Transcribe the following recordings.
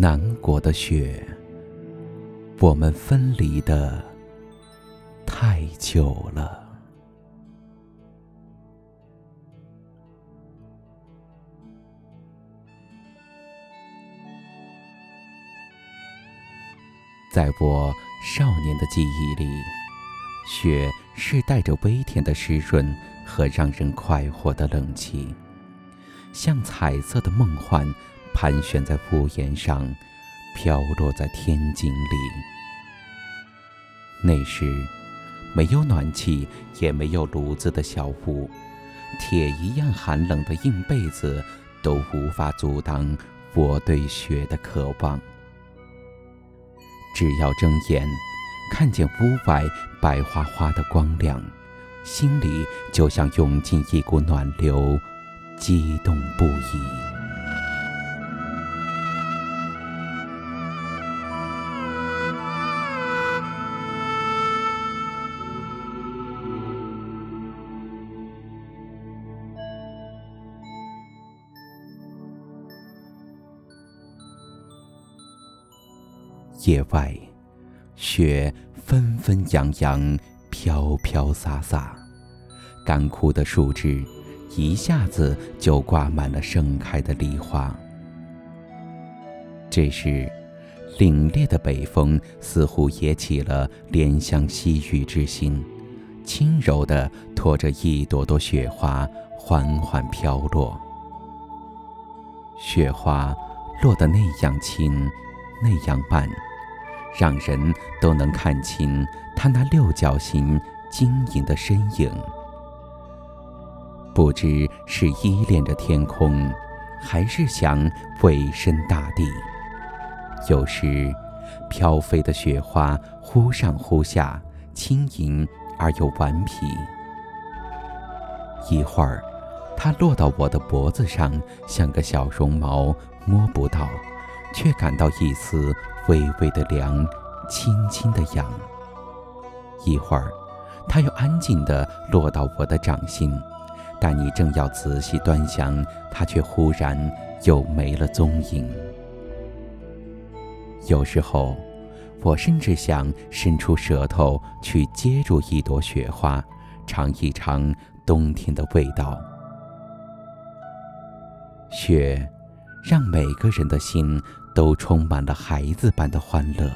南国的雪，我们分离的太久了。在我少年的记忆里，雪是带着微甜的湿润和让人快活的冷气，像彩色的梦幻，盘旋在屋檐上，飘落在天井里。那时，没有暖气，也没有炉子的小屋，铁一样寒冷的硬被子都无法阻挡我对雪的渴望。只要睁眼，看见屋外白花花的光亮，心里就像涌进一股暖流，激动不已。野外，雪纷纷扬扬，飘飘洒洒，干枯的树枝一下子就挂满了盛开的梨花。这时，凛冽的北风似乎也起了怜香惜玉之心，轻柔地托着一朵朵雪花缓缓飘落。雪花落得那样轻，那样慢。让人都能看清他那六角形晶莹的身影，不知是依恋着天空，还是想委身大地。有时，飘飞的雪花忽上忽下，轻盈而又顽皮；一会儿，它落到我的脖子上，像个小绒毛，摸不到。却感到一丝微微的凉，轻轻的痒。一会儿，它又安静地落到我的掌心，但你正要仔细端详，它却忽然又没了踪影。有时候，我甚至想伸出舌头去接住一朵雪花，尝一尝冬天的味道。雪。让每个人的心都充满了孩子般的欢乐。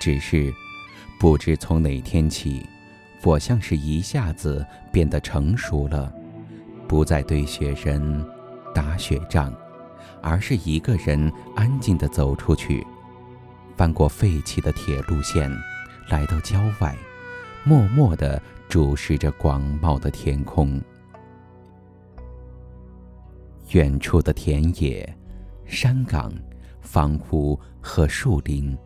只是，不知从哪天起，我像是一下子变得成熟了，不再对雪人打雪仗，而是一个人安静地走出去，翻过废弃的铁路线，来到郊外，默默地注视着广袤的天空。远处的田野、山岗、房屋和树林，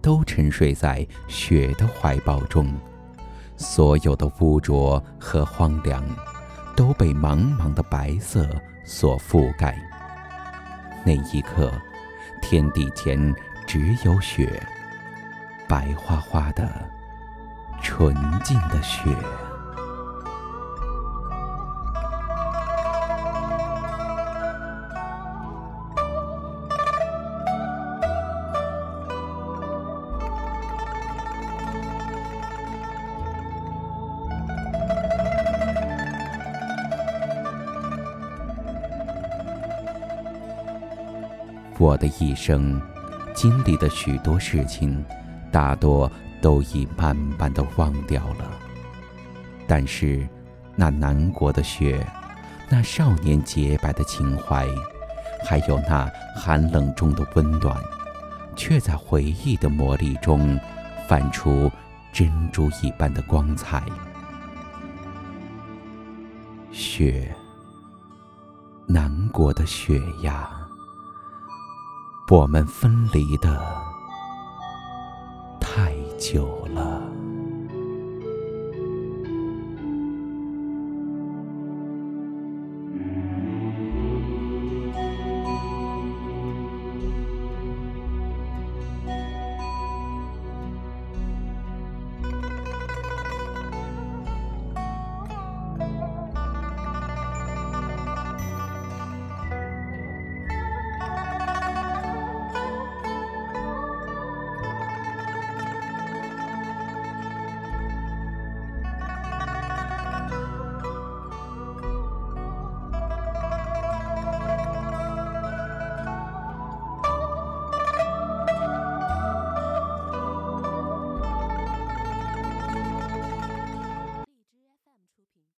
都沉睡在雪的怀抱中。所有的污浊和荒凉，都被茫茫的白色所覆盖。那一刻，天地间只有雪，白花花的、纯净的雪。我的一生经历的许多事情，大多都已慢慢的忘掉了。但是，那南国的雪，那少年洁白的情怀，还有那寒冷中的温暖，却在回忆的魔力中泛出珍珠一般的光彩。雪，南国的雪呀。我们分离的太久了。